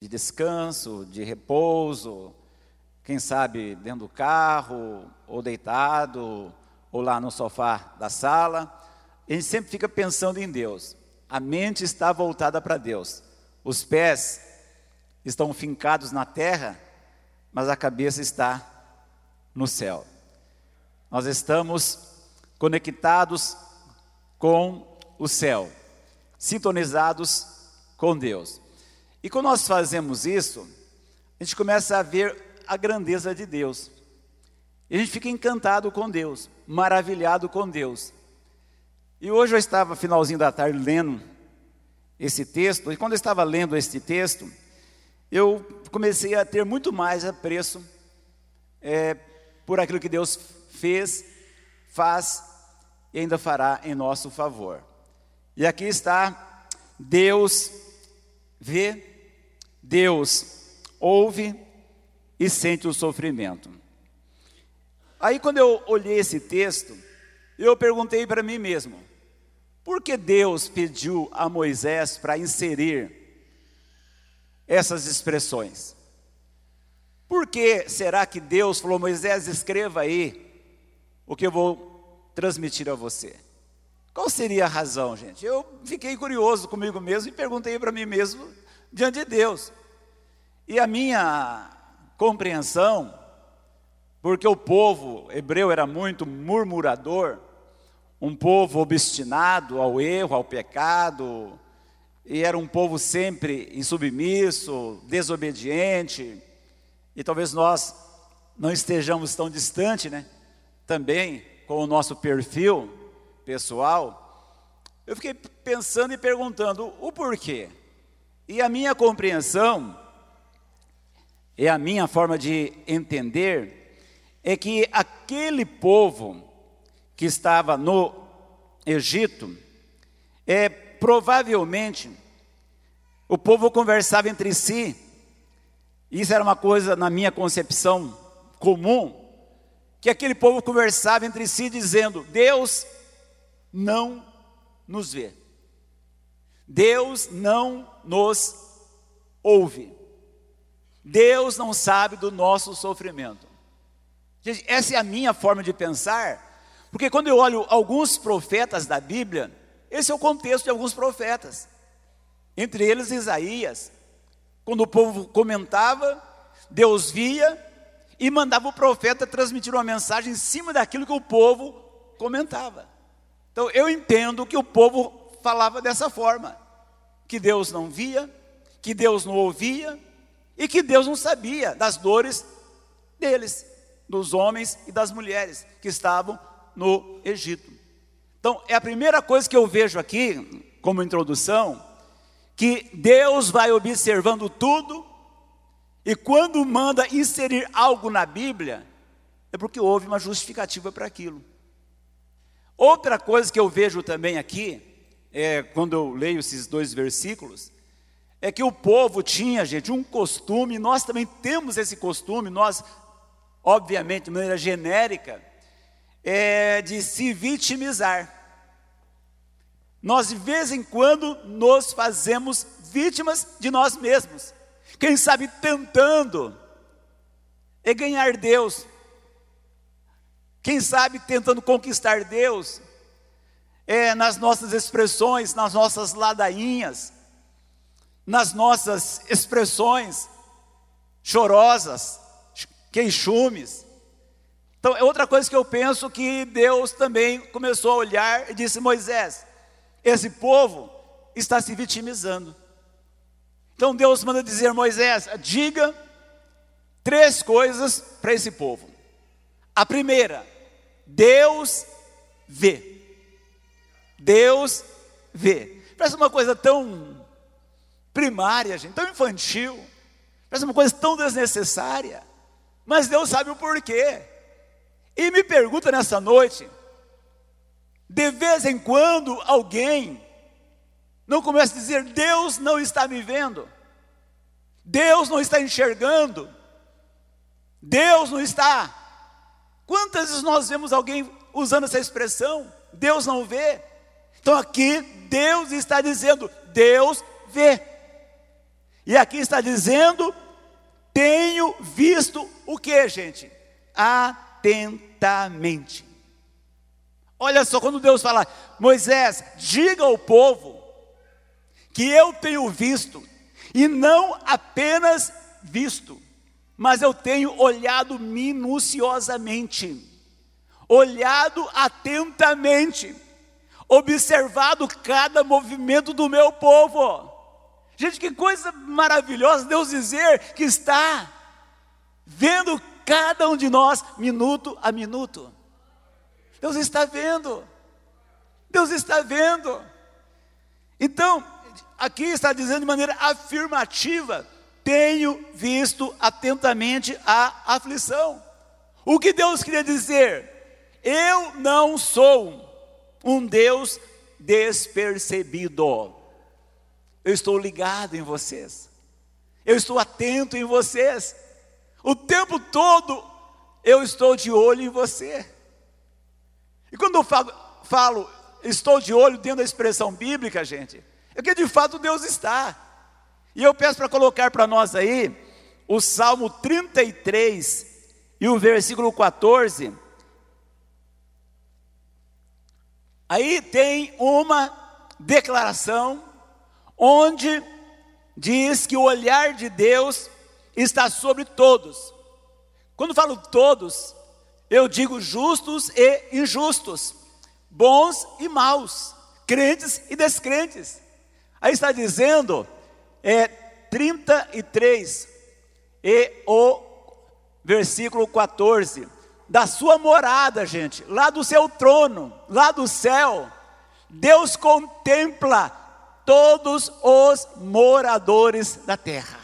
de descanso, de repouso, quem sabe dentro do carro, ou deitado, ou lá no sofá da sala. A gente sempre fica pensando em Deus. A mente está voltada para Deus. Os pés estão fincados na terra, mas a cabeça está no céu. Nós estamos conectados com o céu, sintonizados com Deus. E quando nós fazemos isso, a gente começa a ver a grandeza de Deus. E a gente fica encantado com Deus, maravilhado com Deus. E hoje eu estava, finalzinho da tarde, lendo esse texto, e quando eu estava lendo este texto, eu comecei a ter muito mais apreço é, por aquilo que Deus fez, faz e ainda fará em nosso favor. E aqui está, Deus vê, Deus ouve e sente o sofrimento. Aí, quando eu olhei esse texto, eu perguntei para mim mesmo: por que Deus pediu a Moisés para inserir essas expressões? Por que será que Deus falou, Moisés, escreva aí o que eu vou transmitir a você? Qual seria a razão, gente? Eu fiquei curioso comigo mesmo e perguntei para mim mesmo diante de Deus. E a minha compreensão, porque o povo hebreu era muito murmurador, um povo obstinado ao erro, ao pecado, e era um povo sempre insubmisso, desobediente, e talvez nós não estejamos tão distante, né? Também com o nosso perfil pessoal. Eu fiquei pensando e perguntando o porquê. E a minha compreensão, e a minha forma de entender, é que aquele povo que estava no Egito, é provavelmente o povo conversava entre si. Isso era uma coisa na minha concepção comum, que aquele povo conversava entre si dizendo: Deus não nos vê. Deus não nos ouve. Deus não sabe do nosso sofrimento. Essa é a minha forma de pensar, porque quando eu olho alguns profetas da Bíblia, esse é o contexto de alguns profetas, entre eles Isaías. Quando o povo comentava, Deus via e mandava o profeta transmitir uma mensagem em cima daquilo que o povo comentava. Então eu entendo que o povo falava dessa forma: que Deus não via, que Deus não ouvia e que Deus não sabia das dores deles, dos homens e das mulheres que estavam no Egito. Então, é a primeira coisa que eu vejo aqui, como introdução, que Deus vai observando tudo, e quando manda inserir algo na Bíblia, é porque houve uma justificativa para aquilo. Outra coisa que eu vejo também aqui, é, quando eu leio esses dois versículos, é que o povo tinha, gente, um costume, nós também temos esse costume, nós, obviamente, de maneira genérica, é de se vitimizar. Nós de vez em quando nos fazemos vítimas de nós mesmos. Quem sabe tentando é ganhar Deus. Quem sabe tentando conquistar Deus é nas nossas expressões, nas nossas ladainhas, nas nossas expressões chorosas, queixumes. Então, é outra coisa que eu penso que Deus também começou a olhar e disse: Moisés, esse povo está se vitimizando. Então Deus manda dizer: Moisés, diga três coisas para esse povo. A primeira, Deus vê. Deus vê. Parece uma coisa tão primária, gente, tão infantil. Parece uma coisa tão desnecessária. Mas Deus sabe o porquê. E me pergunta nessa noite: de vez em quando alguém não começa a dizer: Deus não está me vendo, Deus não está enxergando, Deus não está. Quantas vezes nós vemos alguém usando essa expressão? Deus não vê. Então aqui Deus está dizendo: Deus vê. E aqui está dizendo: tenho visto o que, gente? Atentamente. Olha só, quando Deus fala, Moisés, diga ao povo que eu tenho visto, e não apenas visto, mas eu tenho olhado minuciosamente, olhado atentamente, observado cada movimento do meu povo. Gente, que coisa maravilhosa Deus dizer que está vendo cada um de nós minuto a minuto. Deus está vendo. Deus está vendo. Então, aqui está dizendo de maneira afirmativa: tenho visto atentamente a aflição. O que Deus queria dizer? Eu não sou um Deus despercebido. Eu estou ligado em vocês. Eu estou atento em vocês. O tempo todo eu estou de olho em você. E quando eu falo, falo estou de olho dentro da expressão bíblica, gente, é que de fato Deus está. E eu peço para colocar para nós aí o Salmo 33 e o versículo 14. Aí tem uma declaração onde diz que o olhar de Deus está sobre todos. Quando falo todos, eu digo justos e injustos, bons e maus, crentes e descrentes. Aí está dizendo, é 33 e o versículo 14 da sua morada, gente, lá do seu trono, lá do céu, Deus contempla todos os moradores da terra.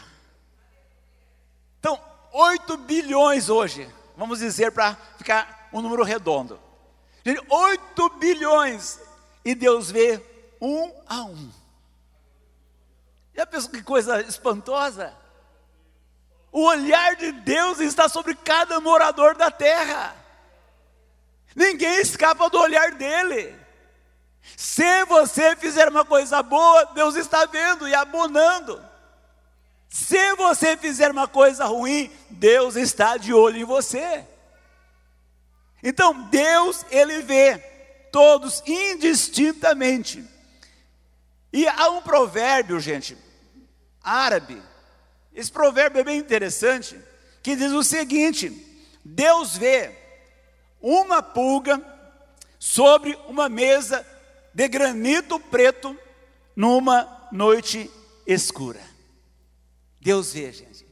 Então, 8 bilhões hoje, vamos dizer para ficar um número redondo. Gente, 8 bilhões, e Deus vê um a um. Já pensou que coisa espantosa? O olhar de Deus está sobre cada morador da terra. Ninguém escapa do olhar dele. Se você fizer uma coisa boa, Deus está vendo e abonando. Se você fizer uma coisa ruim, Deus está de olho em você. Então, Deus, Ele vê todos indistintamente. E há um provérbio, gente, árabe, esse provérbio é bem interessante, que diz o seguinte: Deus vê uma pulga sobre uma mesa de granito preto numa noite escura. Deus vê, gente.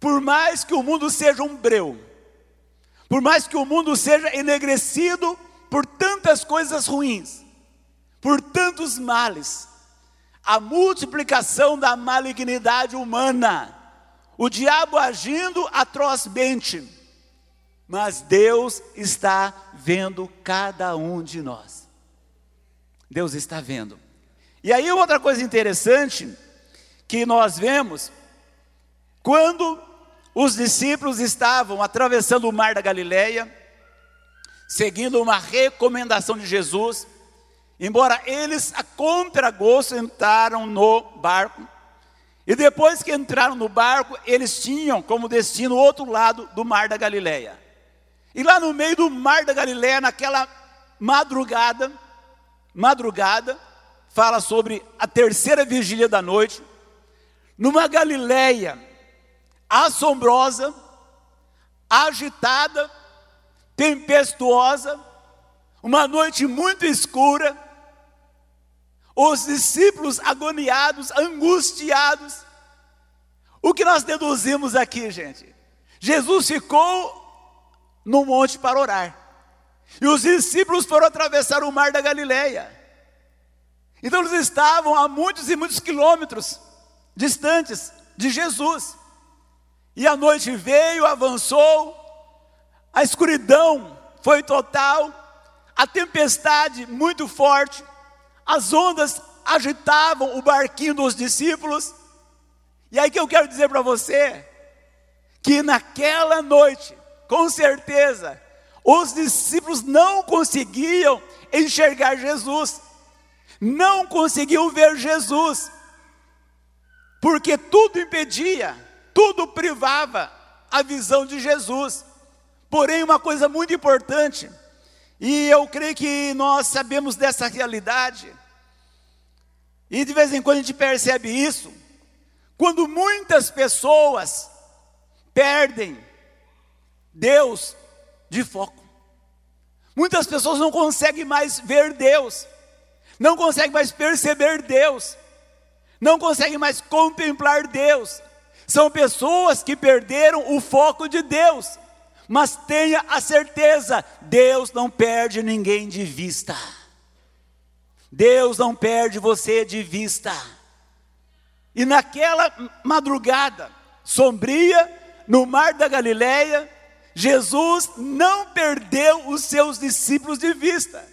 Por mais que o mundo seja um breu, por mais que o mundo seja enegrecido por tantas coisas ruins, por tantos males, a multiplicação da malignidade humana, o diabo agindo atrozmente, mas Deus está vendo cada um de nós. Deus está vendo. E aí outra coisa interessante que nós vemos, quando os discípulos estavam atravessando o mar da Galileia, seguindo uma recomendação de Jesus, Embora eles, a contragosto, entraram no barco. E depois que entraram no barco, eles tinham como destino o outro lado do mar da Galileia. E lá no meio do mar da Galileia, naquela madrugada, madrugada, fala sobre a terceira vigília da noite, numa Galileia assombrosa, agitada, tempestuosa, uma noite muito escura, os discípulos agoniados, angustiados. O que nós deduzimos aqui, gente? Jesus ficou no monte para orar. E os discípulos foram atravessar o mar da Galileia. Então eles estavam a muitos e muitos quilômetros distantes de Jesus. E a noite veio, avançou, a escuridão foi total, a tempestade muito forte, as ondas agitavam o barquinho dos discípulos. E aí que eu quero dizer para você que naquela noite, com certeza, os discípulos não conseguiam enxergar Jesus, não conseguiam ver Jesus. porque tudo impedia, tudo privava a visão de Jesus. Porém, uma coisa muito importante, e eu creio que nós sabemos dessa realidade, e de vez em quando a gente percebe isso, quando muitas pessoas perdem Deus de foco. Muitas pessoas não conseguem mais ver Deus, não conseguem mais perceber Deus, não conseguem mais contemplar Deus. São pessoas que perderam o foco de Deus. Mas tenha a certeza, Deus não perde ninguém de vista. Deus não perde você de vista. E naquela madrugada sombria, no mar da Galileia, Jesus não perdeu os seus discípulos de vista.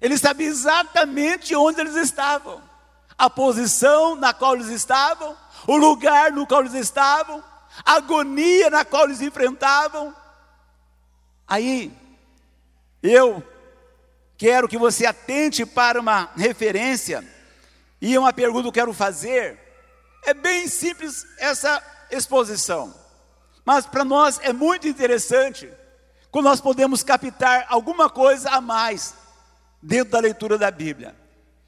Ele sabia exatamente onde eles estavam, a posição na qual eles estavam, o lugar no qual eles estavam, a agonia na qual eles enfrentavam. Aí, eu quero que você atente para uma referência e uma pergunta que eu quero fazer. É bem simples essa exposição, mas para nós é muito interessante quando nós podemos captar alguma coisa a mais dentro da leitura da Bíblia.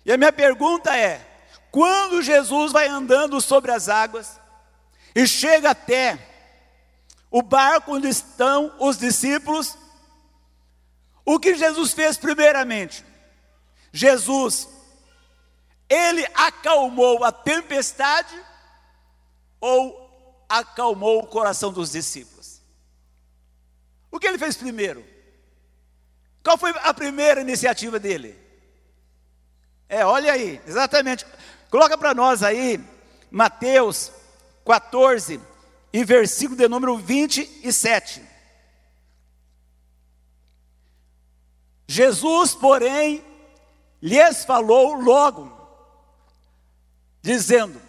E a minha pergunta é: quando Jesus vai andando sobre as águas e chega até o barco onde estão os discípulos, o que Jesus fez primeiramente? Jesus, ele acalmou a tempestade ou acalmou o coração dos discípulos? O que ele fez primeiro? Qual foi a primeira iniciativa dele? É, olha aí, exatamente. Coloca para nós aí, Mateus 14 e versículo de número 27. Jesus, porém, lhes falou logo, dizendo: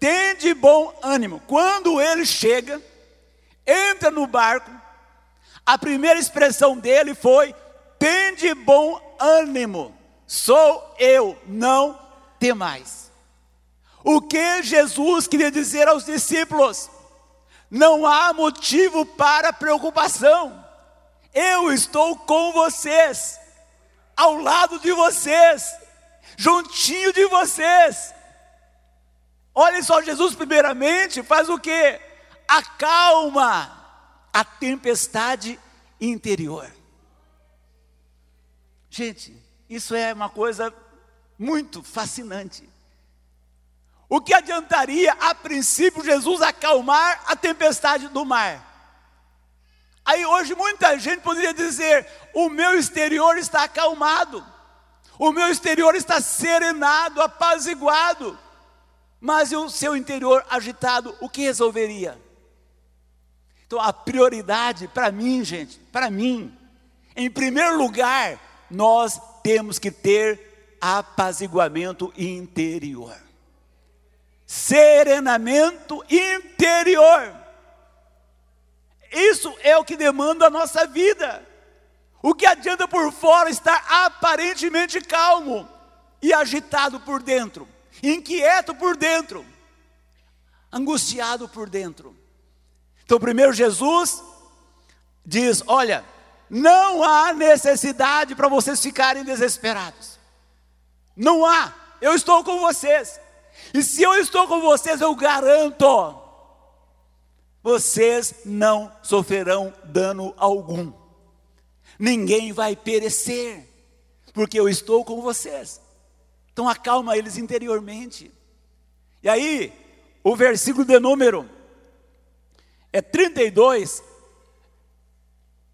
Tende bom ânimo. Quando ele chega, entra no barco, a primeira expressão dele foi: Tende bom ânimo, sou eu, não temais. O que Jesus queria dizer aos discípulos? Não há motivo para preocupação. Eu estou com vocês, ao lado de vocês, juntinho de vocês. Olhem só, Jesus primeiramente faz o que? Acalma a tempestade interior. Gente, isso é uma coisa muito fascinante. O que adiantaria, a princípio, Jesus acalmar a tempestade do mar? Aí hoje muita gente poderia dizer: o meu exterior está acalmado, o meu exterior está serenado, apaziguado, mas o seu interior agitado, o que resolveria? Então a prioridade para mim, gente, para mim, em primeiro lugar, nós temos que ter apaziguamento interior, serenamento interior. Isso é o que demanda a nossa vida. O que adianta por fora estar aparentemente calmo e agitado por dentro, inquieto por dentro, angustiado por dentro. Então, primeiro Jesus diz: Olha, não há necessidade para vocês ficarem desesperados. Não há. Eu estou com vocês. E se eu estou com vocês, eu garanto vocês não sofrerão dano algum. Ninguém vai perecer, porque eu estou com vocês. Então acalma eles interiormente. E aí, o versículo de número é 32.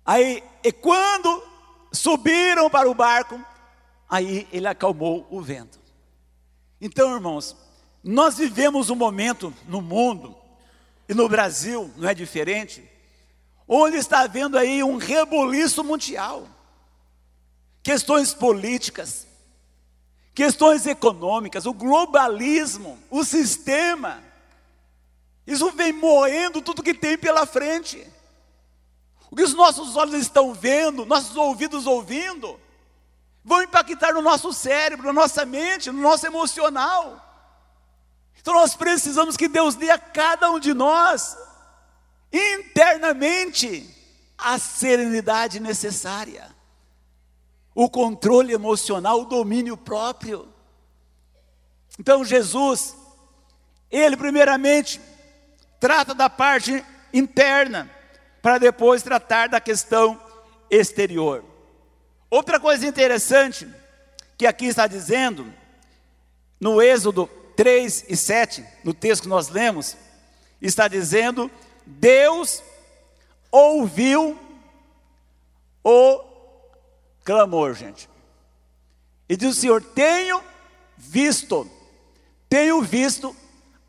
Aí, e quando subiram para o barco, aí ele acalmou o vento. Então, irmãos, nós vivemos um momento no mundo e no Brasil não é diferente, onde está havendo aí um rebuliço mundial. Questões políticas, questões econômicas, o globalismo, o sistema. Isso vem moendo tudo que tem pela frente. O que os nossos olhos estão vendo, nossos ouvidos ouvindo, vão impactar no nosso cérebro, na nossa mente, no nosso emocional. Então nós precisamos que Deus dê a cada um de nós, internamente, a serenidade necessária, o controle emocional, o domínio próprio. Então Jesus, ele primeiramente trata da parte interna, para depois tratar da questão exterior. Outra coisa interessante que aqui está dizendo, no Êxodo 3 e 7, no texto que nós lemos, está dizendo: Deus ouviu o clamor, gente. E diz o Senhor: Tenho visto, tenho visto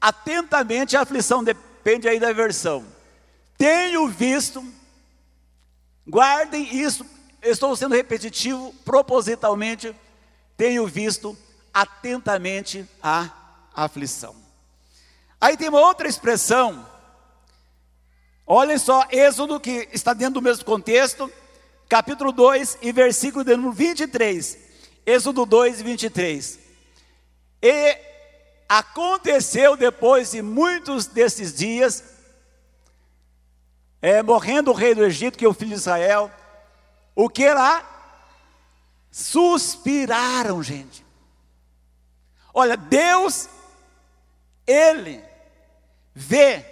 atentamente a aflição, depende aí da versão. Tenho visto, guardem isso, estou sendo repetitivo propositalmente, tenho visto atentamente a aflição. Aí tem uma outra expressão, olhem só, Êxodo, que está dentro do mesmo contexto, capítulo 2 e versículo de número 23. Êxodo 2 e 23. E aconteceu depois de muitos desses dias, é, morrendo o rei do Egito, que é o filho de Israel, o que lá? Suspiraram, gente. Olha, Deus, Ele vê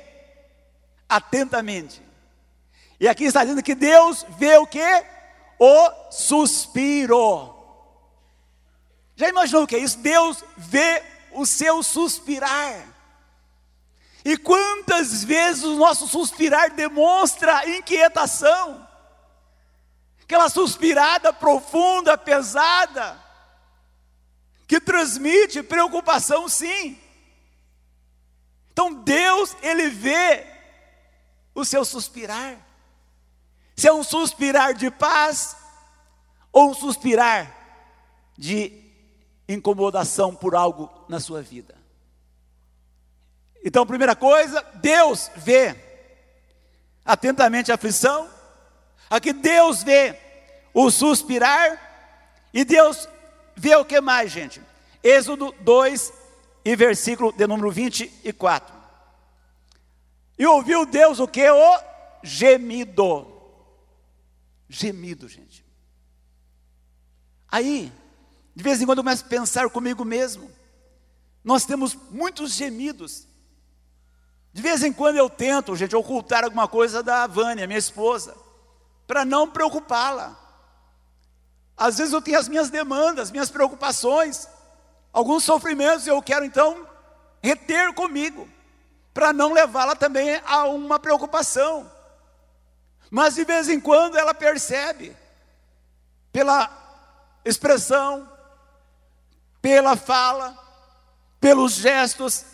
atentamente. E aqui está dizendo que Deus vê o que? O suspiro. Já imaginou o que é isso? Deus vê o seu suspirar. E quantas vezes o nosso suspirar demonstra inquietação? Aquela suspirada profunda, pesada, que transmite preocupação, sim. Então Deus, Ele vê o seu suspirar. Se é um suspirar de paz ou um suspirar de incomodação por algo na sua vida. Então, primeira coisa, Deus vê atentamente a aflição, aqui Deus vê o suspirar, e Deus vê o que mais, gente? Êxodo 2 e versículo de número 24. E ouviu Deus o que? O gemido. Gemido, gente. Aí, de vez em quando eu começo a pensar comigo mesmo. Nós temos muitos gemidos. De vez em quando eu tento, gente, ocultar alguma coisa da Vânia, minha esposa, para não preocupá-la. Às vezes eu tenho as minhas demandas, minhas preocupações, alguns sofrimentos, eu quero então reter comigo, para não levá-la também a uma preocupação. Mas de vez em quando ela percebe, pela expressão, pela fala, pelos gestos.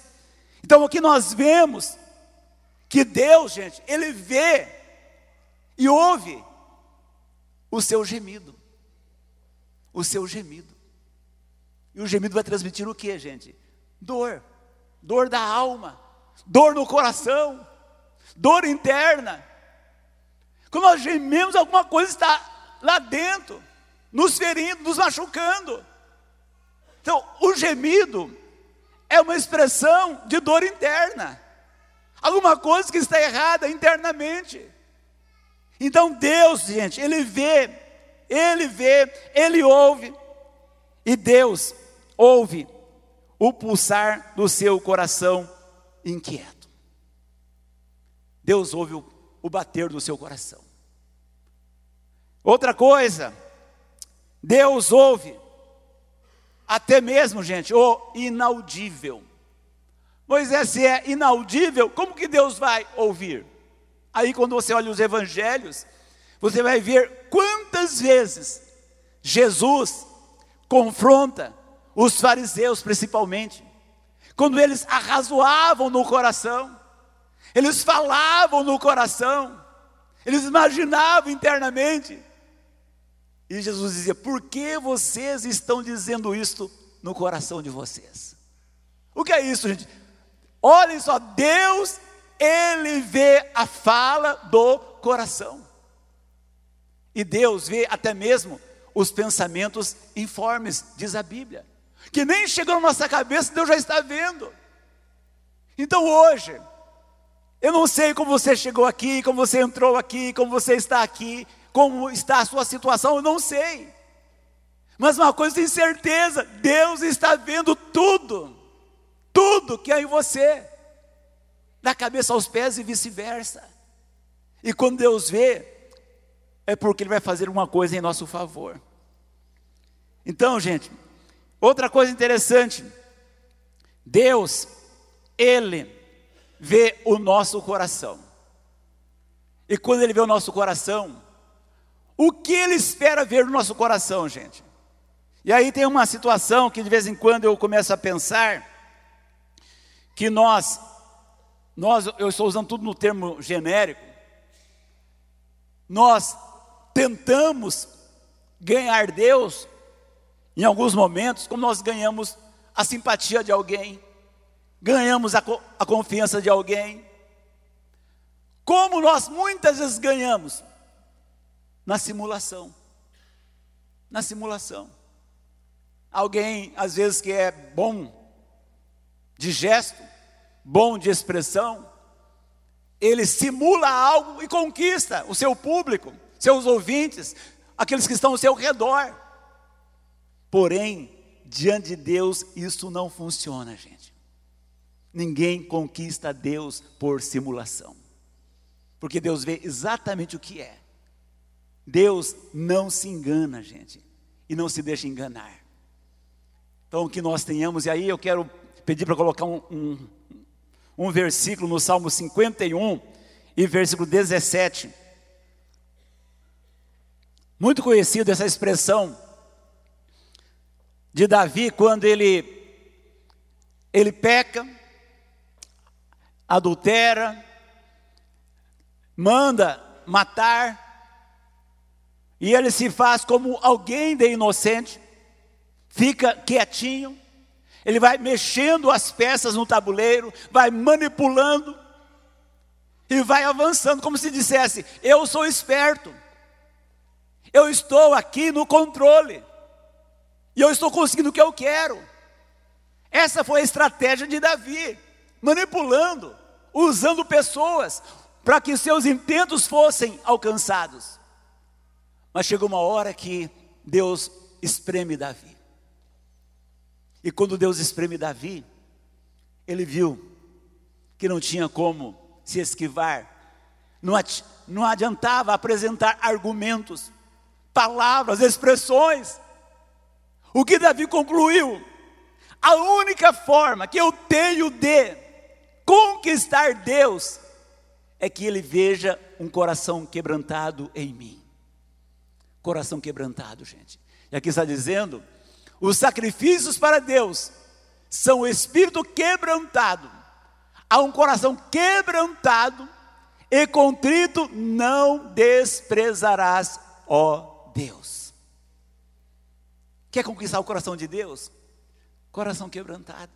Então o que nós vemos, que Deus, gente, Ele vê e ouve o seu gemido. O seu gemido. E o gemido vai transmitir o que, gente? Dor. Dor da alma. Dor no coração. Dor interna. Quando nós gememos, alguma coisa está lá dentro, nos ferindo, nos machucando. Então, o gemido é uma expressão de dor interna. Alguma coisa que está errada internamente. Então, Deus, gente, Ele vê, Ele vê, Ele ouve. E Deus ouve o pulsar do seu coração inquieto. Deus ouve o, o bater do seu coração. Outra coisa, Deus ouve até mesmo, gente, o inaudível. Moisés, se é inaudível, como que Deus vai ouvir? Aí, quando você olha os evangelhos, você vai ver quantas vezes Jesus confronta os fariseus, principalmente, quando eles arrazoavam no coração, eles falavam no coração, eles imaginavam internamente, e Jesus dizia: Por que vocês estão dizendo isto no coração de vocês? O que é isso, gente? Olhem só, Deus, Ele vê a fala do coração. E Deus vê até mesmo os pensamentos informes, diz a Bíblia. Que nem chegou na nossa cabeça, Deus já está vendo. Então hoje, eu não sei como você chegou aqui, como você entrou aqui, como você está aqui, como está a sua situação, eu não sei. Mas uma coisa tenho certeza: Deus está vendo tudo, tudo que há em você, da cabeça aos pés e vice-versa. E quando Deus vê, é porque Ele vai fazer uma coisa em nosso favor. Então, gente, outra coisa interessante, Deus, Ele vê o nosso coração. E quando Ele vê o nosso coração, o que Ele espera ver no nosso coração, gente? E aí tem uma situação que de vez em quando eu começo a pensar que nós, nós, eu estou usando tudo no termo genérico, nós tentamos ganhar Deus em alguns momentos, como nós ganhamos a simpatia de alguém, ganhamos a, a confiança de alguém, como nós muitas vezes ganhamos na simulação. Na simulação. Alguém, às vezes, que é bom de gesto, bom de expressão, ele simula algo e conquista o seu público, seus ouvintes, aqueles que estão ao seu redor. Porém, diante de Deus, isso não funciona, gente. Ninguém conquista Deus por simulação, porque Deus vê exatamente o que é. Deus não se engana, gente, e não se deixa enganar. Então, que nós tenhamos, e aí eu quero pedir para colocar um, um, um versículo no Salmo 51 e versículo 17. Muito conhecido essa expressão de Davi quando ele ele peca, adultera, manda matar, e ele se faz como alguém de inocente, fica quietinho, ele vai mexendo as peças no tabuleiro, vai manipulando e vai avançando, como se dissesse: Eu sou esperto, eu estou aqui no controle, e eu estou conseguindo o que eu quero. Essa foi a estratégia de Davi, manipulando, usando pessoas para que seus intentos fossem alcançados. Mas chegou uma hora que Deus espreme Davi. E quando Deus espreme Davi, ele viu que não tinha como se esquivar, não adiantava apresentar argumentos, palavras, expressões. O que Davi concluiu? A única forma que eu tenho de conquistar Deus é que Ele veja um coração quebrantado em mim. Coração quebrantado, gente. E aqui está dizendo os sacrifícios para Deus são o espírito quebrantado. Há um coração quebrantado e contrito não desprezarás, ó Deus. Quer conquistar o coração de Deus? Coração quebrantado.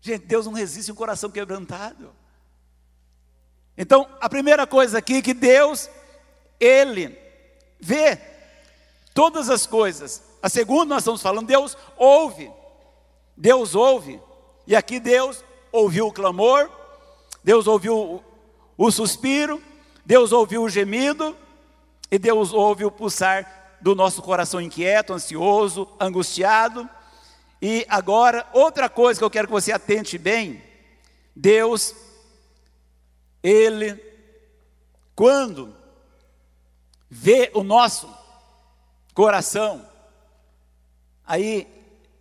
Gente, Deus não resiste a um coração quebrantado. Então, a primeira coisa aqui que Deus, Ele vê todas as coisas a segunda, nós estamos falando, Deus ouve. Deus ouve. E aqui Deus ouviu o clamor, Deus ouviu o, o suspiro, Deus ouviu o gemido, e Deus ouve o pulsar do nosso coração inquieto, ansioso, angustiado. E agora, outra coisa que eu quero que você atente bem: Deus, Ele, quando vê o nosso coração, Aí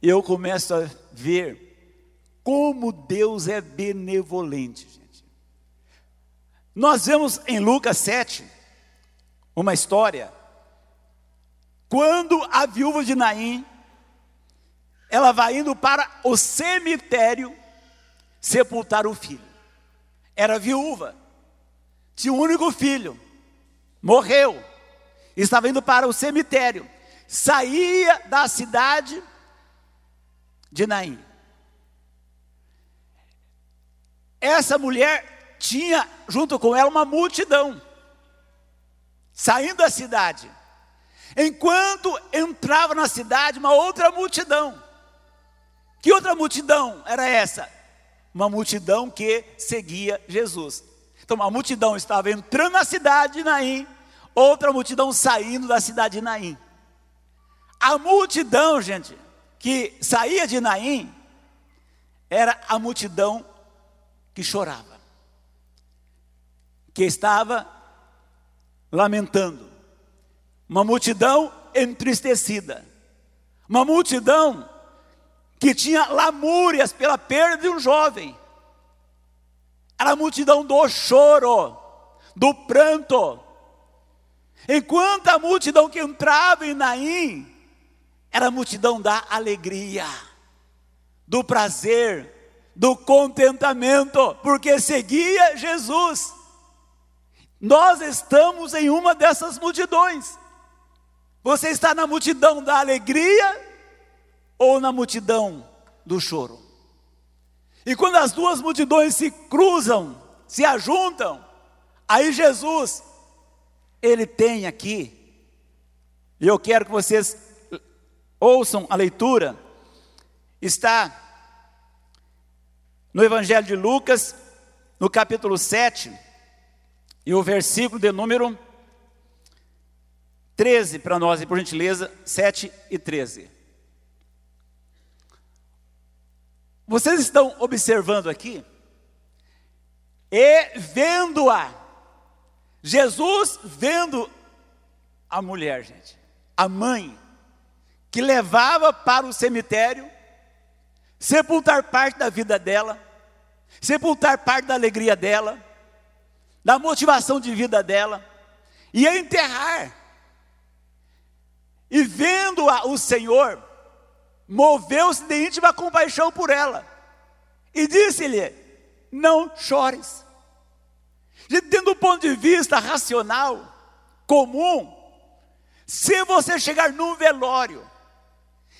eu começo a ver como Deus é benevolente, gente. Nós vemos em Lucas 7 uma história quando a viúva de Naim ela vai indo para o cemitério sepultar o filho. Era viúva, tinha um único filho, morreu, estava indo para o cemitério saía da cidade de Naim. Essa mulher tinha junto com ela uma multidão, saindo da cidade. Enquanto entrava na cidade uma outra multidão. Que outra multidão era essa? uma multidão que seguia Jesus. Então, uma multidão estava entrando na cidade de Naim, outra multidão saindo da cidade de Naim. A multidão, gente, que saía de Naim, era a multidão que chorava, que estava lamentando, uma multidão entristecida, uma multidão que tinha lamúrias pela perda de um jovem, era a multidão do choro, do pranto, enquanto a multidão que entrava em Naim, era a multidão da alegria, do prazer, do contentamento, porque seguia Jesus. Nós estamos em uma dessas multidões. Você está na multidão da alegria ou na multidão do choro? E quando as duas multidões se cruzam, se ajuntam, aí Jesus, ele tem aqui, e eu quero que vocês ouçam a leitura, está no Evangelho de Lucas, no capítulo 7, e o versículo de número 13 para nós, por gentileza, 7 e 13. Vocês estão observando aqui? E vendo-a, Jesus vendo a mulher, gente, a mãe, que levava para o cemitério, sepultar parte da vida dela, sepultar parte da alegria dela, da motivação de vida dela, e enterrar. E vendo-a o Senhor, moveu-se de íntima compaixão por ela, e disse-lhe: Não chores. E tendo do ponto de vista racional, comum, se você chegar num velório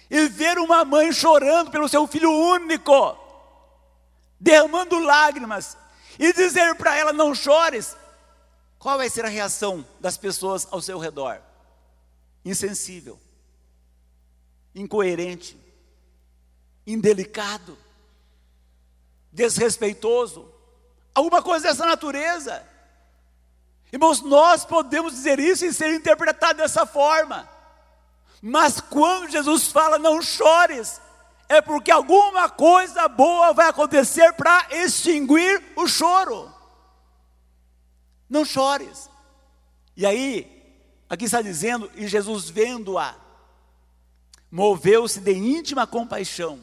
e ver uma mãe chorando pelo seu filho único, derramando lágrimas, e dizer para ela: não chores, qual vai ser a reação das pessoas ao seu redor? Insensível, incoerente, indelicado, desrespeitoso, alguma coisa dessa natureza. Irmãos, nós podemos dizer isso e ser interpretado dessa forma, mas quando Jesus fala, não chores, é porque alguma coisa boa vai acontecer para extinguir o choro. Não chores. E aí, aqui está dizendo, e Jesus vendo-a, moveu-se de íntima compaixão.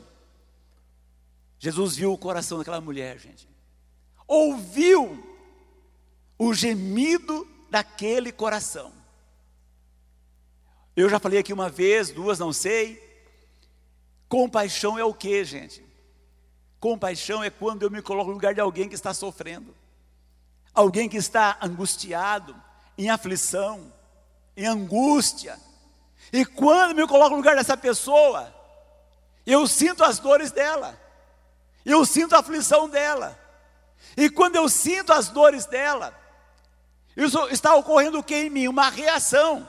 Jesus viu o coração daquela mulher, gente. Ouviu o gemido daquele coração. Eu já falei aqui uma vez, duas, não sei, Compaixão é o que, gente? Compaixão é quando eu me coloco no lugar de alguém que está sofrendo, alguém que está angustiado, em aflição, em angústia. E quando me coloco no lugar dessa pessoa, eu sinto as dores dela, eu sinto a aflição dela. E quando eu sinto as dores dela, isso está ocorrendo o que em mim? Uma reação.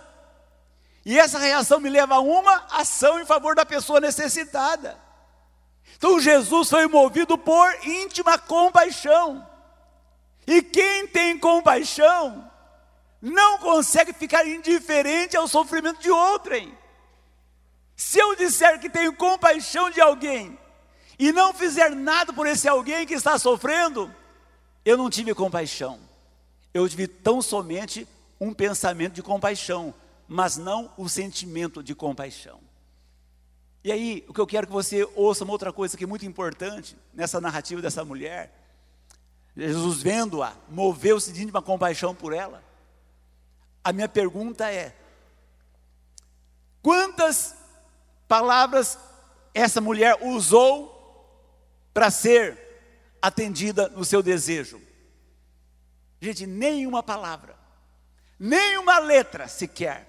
E essa reação me leva a uma ação em favor da pessoa necessitada. Então Jesus foi movido por íntima compaixão. E quem tem compaixão não consegue ficar indiferente ao sofrimento de outrem. Se eu disser que tenho compaixão de alguém e não fizer nada por esse alguém que está sofrendo, eu não tive compaixão. Eu tive tão somente um pensamento de compaixão, mas não o sentimento de compaixão. E aí, o que eu quero que você ouça uma outra coisa que é muito importante nessa narrativa dessa mulher. Jesus vendo-a, moveu-se de íntima compaixão por ela. A minha pergunta é: quantas palavras essa mulher usou para ser atendida no seu desejo? Gente, nenhuma palavra, nenhuma letra sequer.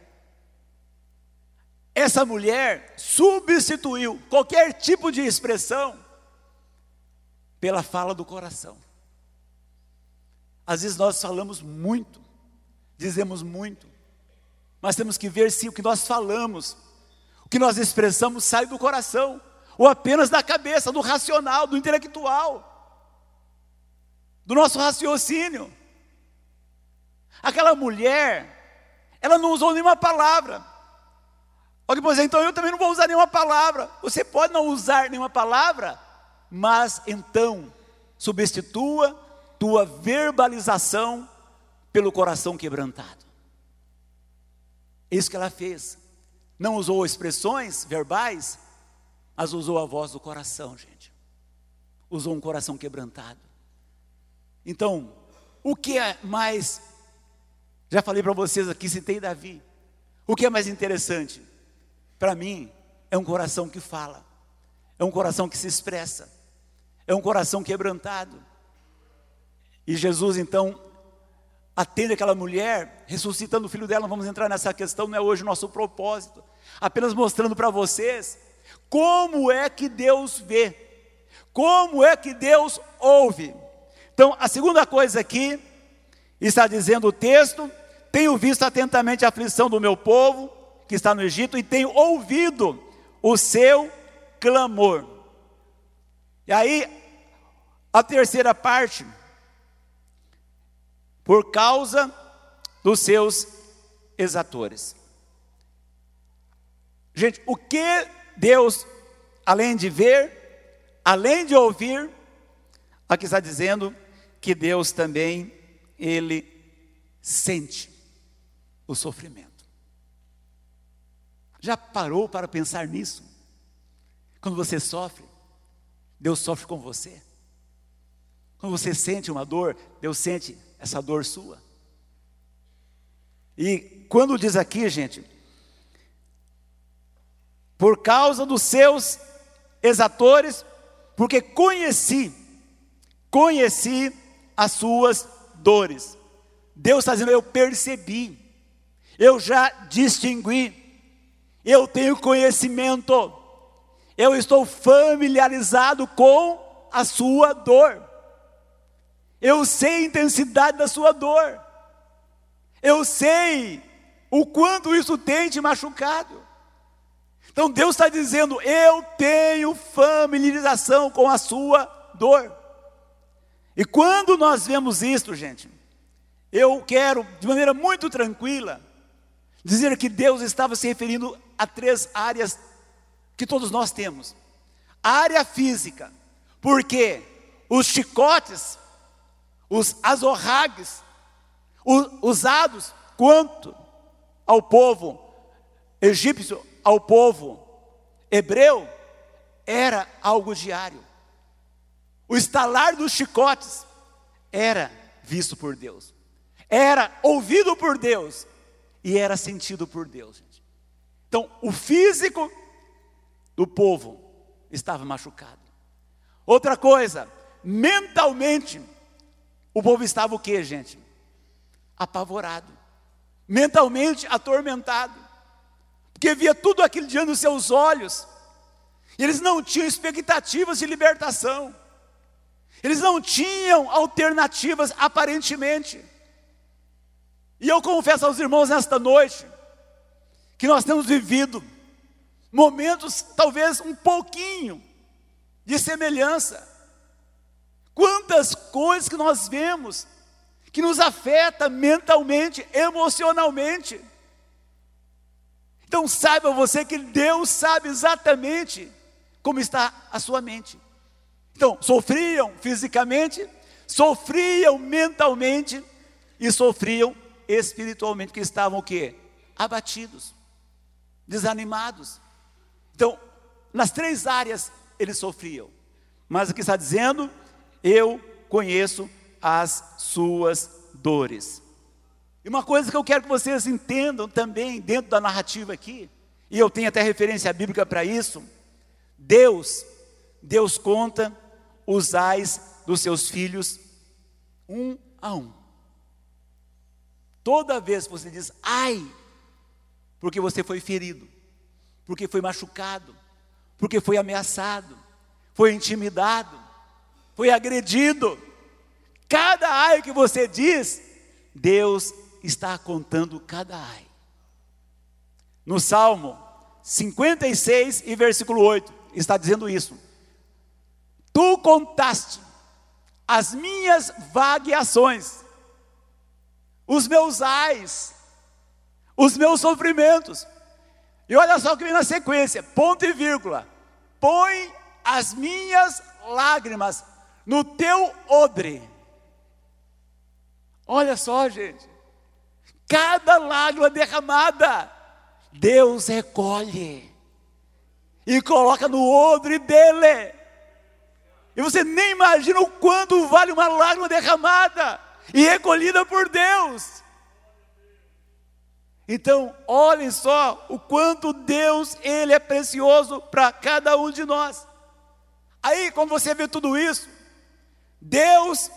Essa mulher substituiu qualquer tipo de expressão pela fala do coração. Às vezes nós falamos muito, dizemos muito, mas temos que ver se o que nós falamos, o que nós expressamos sai do coração, ou apenas da cabeça, do racional, do intelectual. do nosso raciocínio. Aquela mulher, ela não usou nenhuma palavra. Alguém pode dizer, então eu também não vou usar nenhuma palavra. Você pode não usar nenhuma palavra, mas então substitua tua verbalização pelo coração quebrantado. Isso que ela fez. Não usou expressões verbais, mas usou a voz do coração, gente. Usou um coração quebrantado. Então, o que é mais. Já falei para vocês aqui, citei Davi. O que é mais interessante? Para mim, é um coração que fala, é um coração que se expressa, é um coração quebrantado. E Jesus, então, atende aquela mulher, ressuscitando o filho dela. Não vamos entrar nessa questão, não é hoje o nosso propósito. Apenas mostrando para vocês como é que Deus vê, como é que Deus ouve. Então, a segunda coisa aqui, está dizendo o texto: tenho visto atentamente a aflição do meu povo que está no Egito e tenho ouvido o seu clamor. E aí, a terceira parte, por causa dos seus exatores. Gente, o que Deus, além de ver, além de ouvir, aqui está dizendo que Deus também, Ele sente o sofrimento. Já parou para pensar nisso? Quando você sofre, Deus sofre com você. Quando você sente uma dor, Deus sente essa dor sua. E quando diz aqui, gente, por causa dos seus exatores, porque conheci, conheci as suas dores. Deus está dizendo, eu percebi, eu já distingui, eu tenho conhecimento, eu estou familiarizado com a sua dor. Eu sei a intensidade da sua dor. Eu sei o quanto isso tem te machucado. Então Deus está dizendo: Eu tenho familiarização com a sua dor. E quando nós vemos isto, gente, eu quero, de maneira muito tranquila, dizer que Deus estava se referindo a três áreas que todos nós temos. A área física, porque os chicotes os azorragues usados quanto ao povo egípcio, ao povo hebreu, era algo diário. O estalar dos chicotes era visto por Deus, era ouvido por Deus e era sentido por Deus. Gente. Então, o físico do povo estava machucado. Outra coisa, mentalmente, o povo estava o que, gente? Apavorado, mentalmente atormentado, porque via tudo aquilo diante dos seus olhos, eles não tinham expectativas de libertação, eles não tinham alternativas aparentemente. E eu confesso aos irmãos nesta noite, que nós temos vivido momentos, talvez um pouquinho, de semelhança Quantas coisas que nós vemos que nos afeta mentalmente, emocionalmente. Então saiba você que Deus sabe exatamente como está a sua mente. Então, sofriam fisicamente, sofriam mentalmente e sofriam espiritualmente, que estavam o quê? Abatidos, desanimados. Então, nas três áreas eles sofriam. Mas o que está dizendo eu conheço as suas dores. E uma coisa que eu quero que vocês entendam também, dentro da narrativa aqui, e eu tenho até referência bíblica para isso, Deus, Deus conta os ais dos seus filhos um a um. Toda vez que você diz ai, porque você foi ferido, porque foi machucado, porque foi ameaçado, foi intimidado, foi agredido. Cada ai que você diz, Deus está contando cada ai. No Salmo 56 e versículo 8, está dizendo isso. Tu contaste as minhas vagueações, os meus ais, os meus sofrimentos. E olha só o que vem na sequência, ponto e vírgula. Põe as minhas lágrimas no teu odre. Olha só, gente. Cada lágrima derramada, Deus recolhe e coloca no odre dele. E você nem imagina o quanto vale uma lágrima derramada e recolhida por Deus. Então, olhem só o quanto Deus, Ele é precioso para cada um de nós. Aí, quando você vê tudo isso, Deus,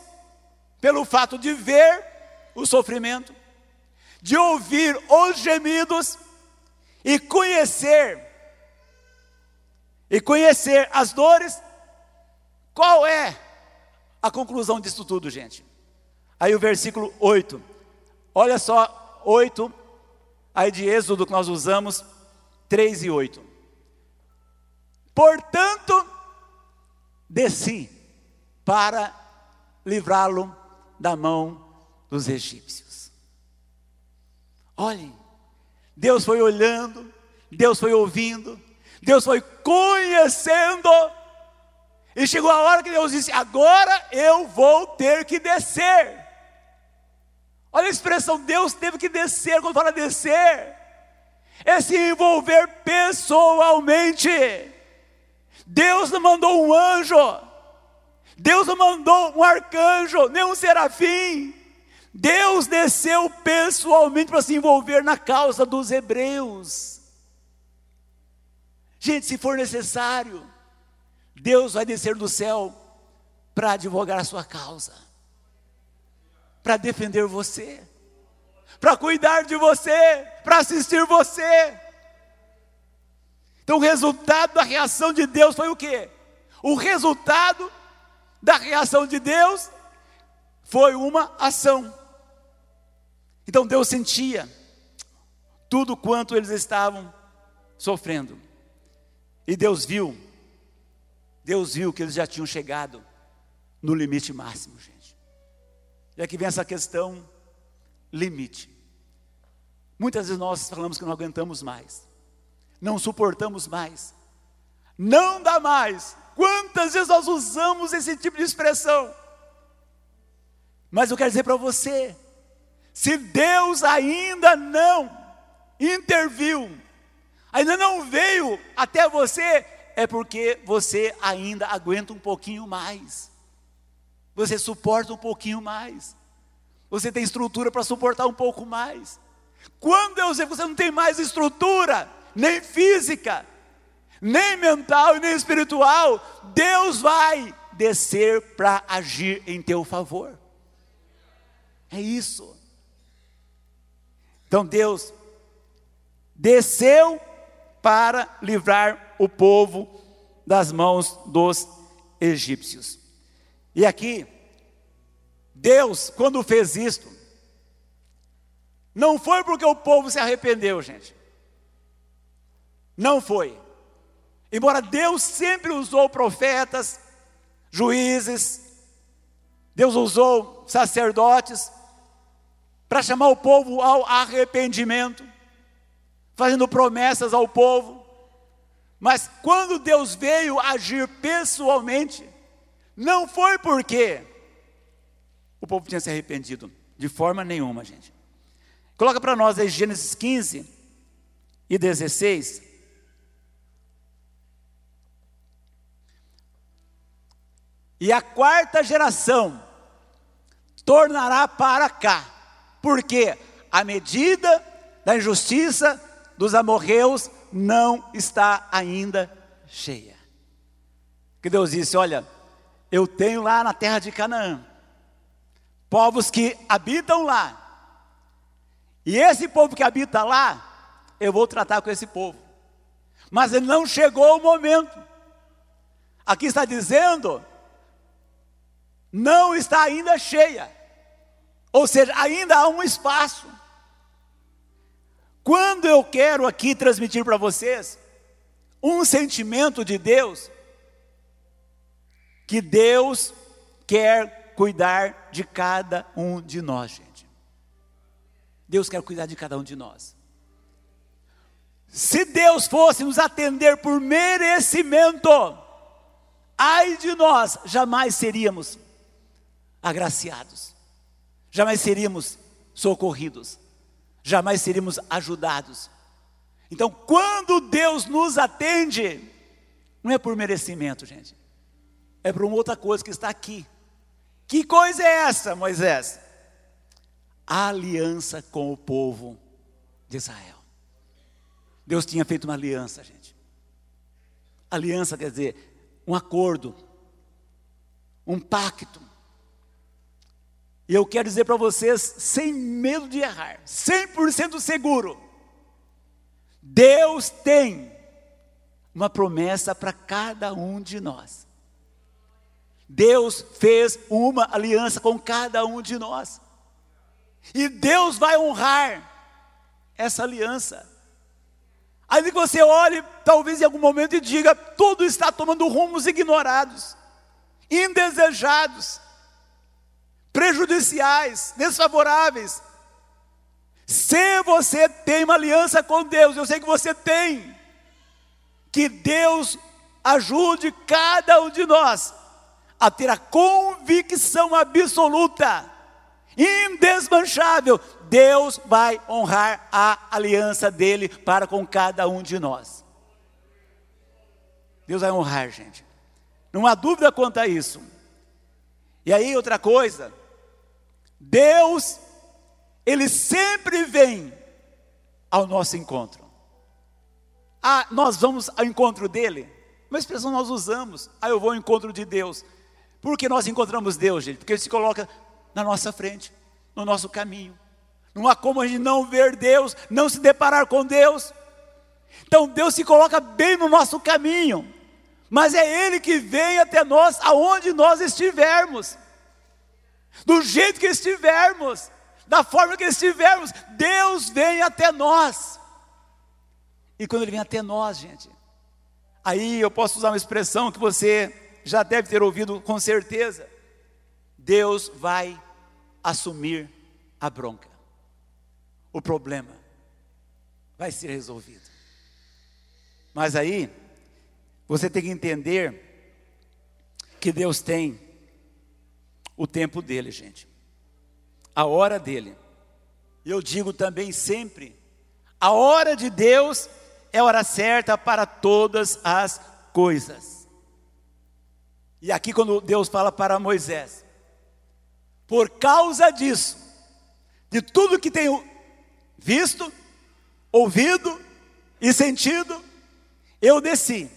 pelo fato de ver o sofrimento, de ouvir os gemidos e conhecer, e conhecer as dores, qual é a conclusão disso tudo, gente? Aí o versículo 8, olha só, 8, aí de Êxodo que nós usamos, 3 e 8. Portanto, desci para livrá-lo da mão dos egípcios. Olhem, Deus foi olhando, Deus foi ouvindo, Deus foi conhecendo, e chegou a hora que Deus disse: Agora eu vou ter que descer. Olha a expressão, Deus teve que descer, quando fala descer, é se envolver pessoalmente. Deus não mandou um anjo, Deus não mandou um arcanjo, nem um serafim. Deus desceu pessoalmente para se envolver na causa dos hebreus. Gente, se for necessário, Deus vai descer do céu para advogar a sua causa, para defender você, para cuidar de você, para assistir você. Então, o resultado da reação de Deus foi o quê? O resultado da reação de Deus foi uma ação. Então Deus sentia tudo quanto eles estavam sofrendo. E Deus viu, Deus viu que eles já tinham chegado no limite máximo, gente. E aqui vem essa questão limite. Muitas vezes nós falamos que não aguentamos mais, não suportamos mais, não dá mais, Quantas vezes nós usamos esse tipo de expressão? Mas eu quero dizer para você: se Deus ainda não interviu, ainda não veio até você, é porque você ainda aguenta um pouquinho mais, você suporta um pouquinho mais, você tem estrutura para suportar um pouco mais. Quando Deus vê que você não tem mais estrutura, nem física, nem mental e nem espiritual, Deus vai descer para agir em teu favor. É isso. Então Deus desceu para livrar o povo das mãos dos egípcios. E aqui, Deus, quando fez isto, não foi porque o povo se arrependeu, gente. Não foi. Embora Deus sempre usou profetas, juízes, Deus usou sacerdotes para chamar o povo ao arrependimento, fazendo promessas ao povo. Mas quando Deus veio agir pessoalmente, não foi porque o povo tinha se arrependido, de forma nenhuma, gente. Coloca para nós aí Gênesis 15 e 16. E a quarta geração tornará para cá, porque a medida da injustiça dos amorreus não está ainda cheia. Que Deus disse: Olha, eu tenho lá na terra de Canaã povos que habitam lá, e esse povo que habita lá, eu vou tratar com esse povo, mas não chegou o momento. Aqui está dizendo não está ainda cheia. Ou seja, ainda há um espaço. Quando eu quero aqui transmitir para vocês um sentimento de Deus, que Deus quer cuidar de cada um de nós, gente. Deus quer cuidar de cada um de nós. Se Deus fosse nos atender por merecimento, ai de nós, jamais seríamos agraciados, jamais seríamos socorridos, jamais seríamos ajudados. Então, quando Deus nos atende, não é por merecimento, gente, é por uma outra coisa que está aqui. Que coisa é essa, Moisés? A aliança com o povo de Israel. Deus tinha feito uma aliança, gente. Aliança quer dizer um acordo, um pacto. E eu quero dizer para vocês, sem medo de errar, 100% seguro, Deus tem uma promessa para cada um de nós. Deus fez uma aliança com cada um de nós. E Deus vai honrar essa aliança. Aí que você olhe, talvez em algum momento, e diga: tudo está tomando rumos ignorados, indesejados, prejudiciais, desfavoráveis. Se você tem uma aliança com Deus, eu sei que você tem, que Deus ajude cada um de nós a ter a convicção absoluta, indesmanchável Deus vai honrar a aliança dele para com cada um de nós. Deus vai honrar, gente. Não há dúvida quanto a isso. E aí, outra coisa, Deus, Ele sempre vem ao nosso encontro. Ah, nós vamos ao encontro dele? Uma expressão nós usamos. Ah, eu vou ao encontro de Deus. Por que nós encontramos Deus, gente? Porque Ele se coloca na nossa frente, no nosso caminho. Não há como a gente não ver Deus, não se deparar com Deus. Então Deus se coloca bem no nosso caminho, mas é Ele que vem até nós, aonde nós estivermos, do jeito que estivermos, da forma que estivermos, Deus vem até nós. E quando Ele vem até nós, gente, aí eu posso usar uma expressão que você já deve ter ouvido com certeza: Deus vai assumir a bronca o problema vai ser resolvido. Mas aí, você tem que entender que Deus tem o tempo dele, gente, a hora dele. Eu digo também sempre: a hora de Deus é a hora certa para todas as coisas. E aqui, quando Deus fala para Moisés, por causa disso, de tudo que tem visto, ouvido e sentido, eu desci.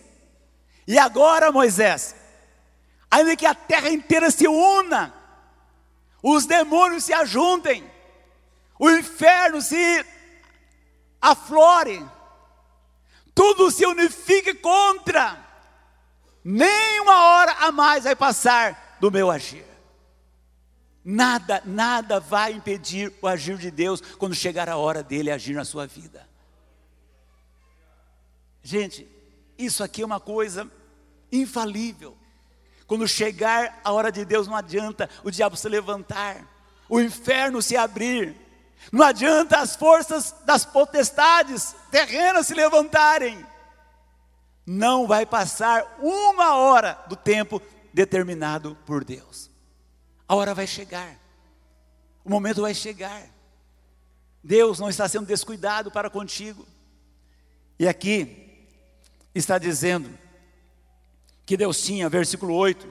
E agora, Moisés, ainda que a terra inteira se una, os demônios se ajuntem, o inferno se aflore, tudo se unifique contra, nem uma hora a mais vai passar do meu agir. Nada, nada vai impedir o agir de Deus quando chegar a hora dele agir na sua vida. Gente, isso aqui é uma coisa infalível. Quando chegar a hora de Deus, não adianta o diabo se levantar, o inferno se abrir, não adianta as forças das potestades terrenas se levantarem. Não vai passar uma hora do tempo determinado por Deus. A hora vai chegar, o momento vai chegar. Deus não está sendo descuidado para contigo. E aqui está dizendo que Deus tinha, versículo 8: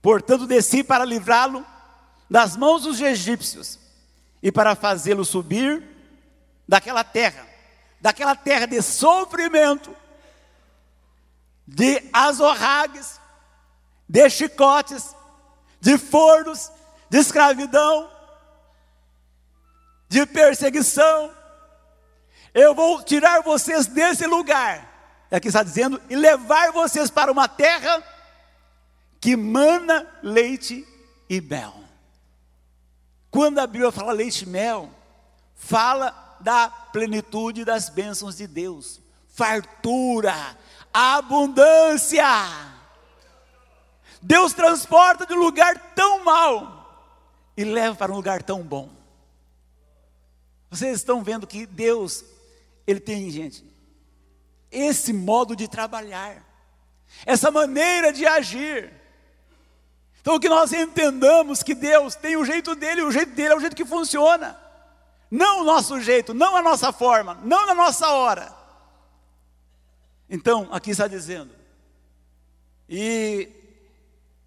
Portanto, desci para livrá-lo das mãos dos egípcios e para fazê-lo subir daquela terra, daquela terra de sofrimento, de azorragues, de chicotes, de fornos, de escravidão, de perseguição. Eu vou tirar vocês desse lugar, aqui está dizendo, e levar vocês para uma terra que mana leite e mel. Quando a Bíblia fala leite e mel, fala da plenitude das bênçãos de Deus, fartura, abundância. Deus transporta de um lugar tão mal e leva para um lugar tão bom. Vocês estão vendo que Deus, Ele tem, gente, esse modo de trabalhar, essa maneira de agir. Então, que nós entendamos que Deus tem o jeito dele, o jeito dele é o jeito que funciona, não o nosso jeito, não a nossa forma, não na nossa hora. Então, aqui está dizendo, e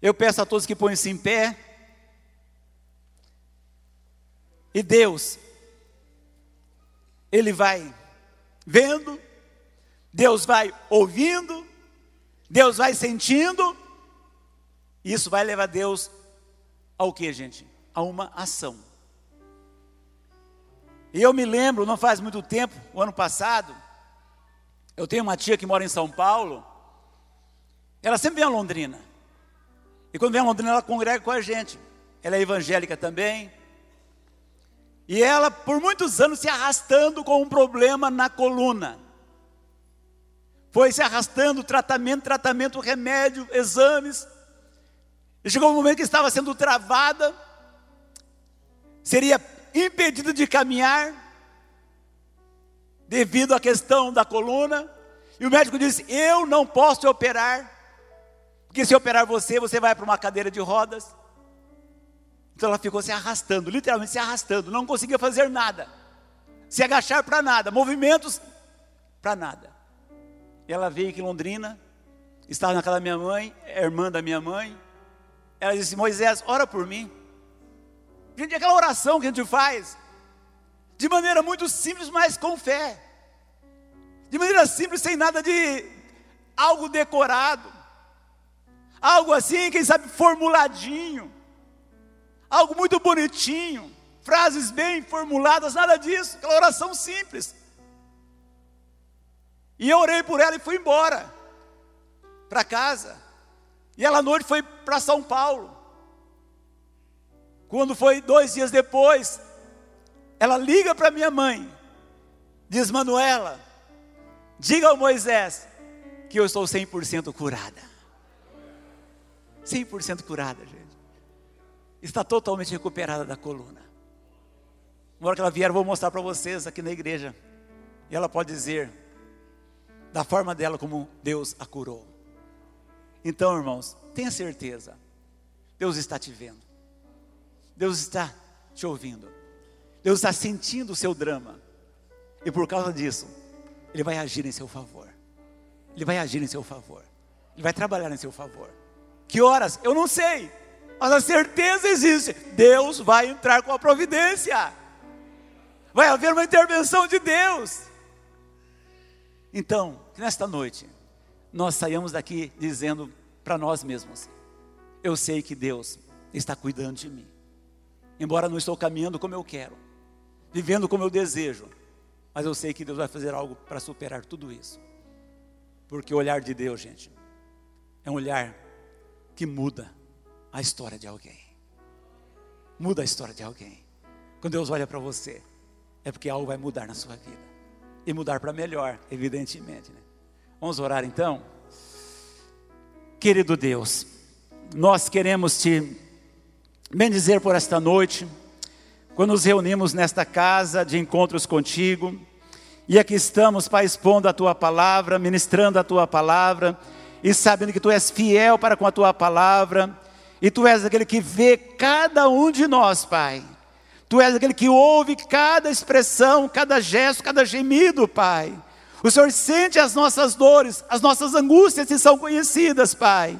eu peço a todos que põem-se em pé, e Deus, Ele vai vendo, Deus vai ouvindo, Deus vai sentindo, isso vai levar Deus ao que, gente? A uma ação. E eu me lembro, não faz muito tempo, o ano passado, eu tenho uma tia que mora em São Paulo, ela sempre vem a Londrina. E quando vem a Londrina, ela congrega com a gente. Ela é evangélica também. E ela, por muitos anos, se arrastando com um problema na coluna. Foi se arrastando, tratamento, tratamento, remédio, exames. E chegou um momento que estava sendo travada, seria impedida de caminhar, devido à questão da coluna. E o médico disse: Eu não posso operar, porque se operar você, você vai para uma cadeira de rodas. Então ela ficou se arrastando, literalmente se arrastando, não conseguia fazer nada, se agachar para nada, movimentos para nada. Ela veio aqui em Londrina, estava na casa da minha mãe, irmã da minha mãe, ela disse: Moisés, ora por mim. Gente, é aquela oração que a gente faz, de maneira muito simples, mas com fé. De maneira simples, sem nada de algo decorado. Algo assim, quem sabe, formuladinho. Algo muito bonitinho. Frases bem formuladas, nada disso. Aquela oração simples. E eu orei por ela e fui embora para casa. E ela à noite foi para São Paulo. Quando foi dois dias depois, ela liga para minha mãe, diz: Manuela, diga ao Moisés que eu estou 100% curada. 100% curada, gente. Está totalmente recuperada da coluna. Na hora que ela vier, eu vou mostrar para vocês aqui na igreja. E ela pode dizer, da forma dela, como Deus a curou. Então, irmãos, tenha certeza, Deus está te vendo, Deus está te ouvindo, Deus está sentindo o seu drama, e por causa disso, Ele vai agir em seu favor, Ele vai agir em seu favor, Ele vai trabalhar em seu favor. Que horas? Eu não sei, mas a certeza existe: Deus vai entrar com a providência, vai haver uma intervenção de Deus. Então, nesta noite, nós saímos daqui dizendo para nós mesmos: Eu sei que Deus está cuidando de mim. Embora não estou caminhando como eu quero, vivendo como eu desejo, mas eu sei que Deus vai fazer algo para superar tudo isso. Porque o olhar de Deus, gente, é um olhar que muda a história de alguém. Muda a história de alguém. Quando Deus olha para você, é porque algo vai mudar na sua vida. E mudar para melhor, evidentemente. Né? Vamos orar então? Querido Deus, nós queremos te bendizer por esta noite, quando nos reunimos nesta casa de encontros contigo, e aqui estamos, Pai, expondo a tua palavra, ministrando a tua palavra, e sabendo que tu és fiel para com a tua palavra, e tu és aquele que vê cada um de nós, Pai. Tu és aquele que ouve cada expressão, cada gesto, cada gemido, Pai. O Senhor sente as nossas dores, as nossas angústias que são conhecidas, Pai.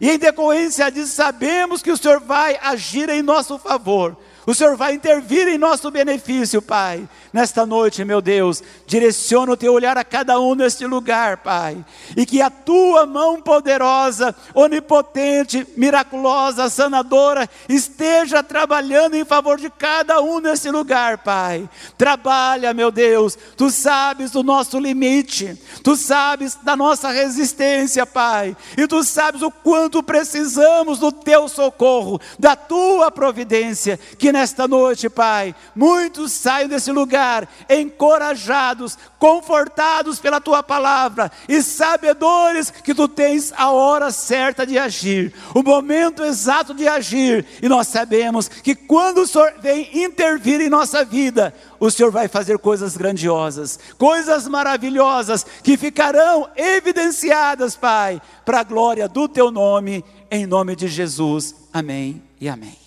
E em decorrência disso, sabemos que o Senhor vai agir em nosso favor. O Senhor vai intervir em nosso benefício, Pai. Nesta noite, meu Deus, direciona o teu olhar a cada um neste lugar, Pai. E que a tua mão poderosa, onipotente, miraculosa, sanadora, esteja trabalhando em favor de cada um neste lugar, Pai. Trabalha, meu Deus. Tu sabes do nosso limite. Tu sabes da nossa resistência, Pai. E tu sabes o quanto precisamos do teu socorro, da tua providência. Que nesta noite, Pai, muitos saiam desse lugar encorajados, confortados pela tua palavra e sabedores que tu tens a hora certa de agir, o momento exato de agir, e nós sabemos que quando o Senhor vem intervir em nossa vida, o Senhor vai fazer coisas grandiosas, coisas maravilhosas que ficarão evidenciadas, Pai, para a glória do teu nome, em nome de Jesus. Amém e amém.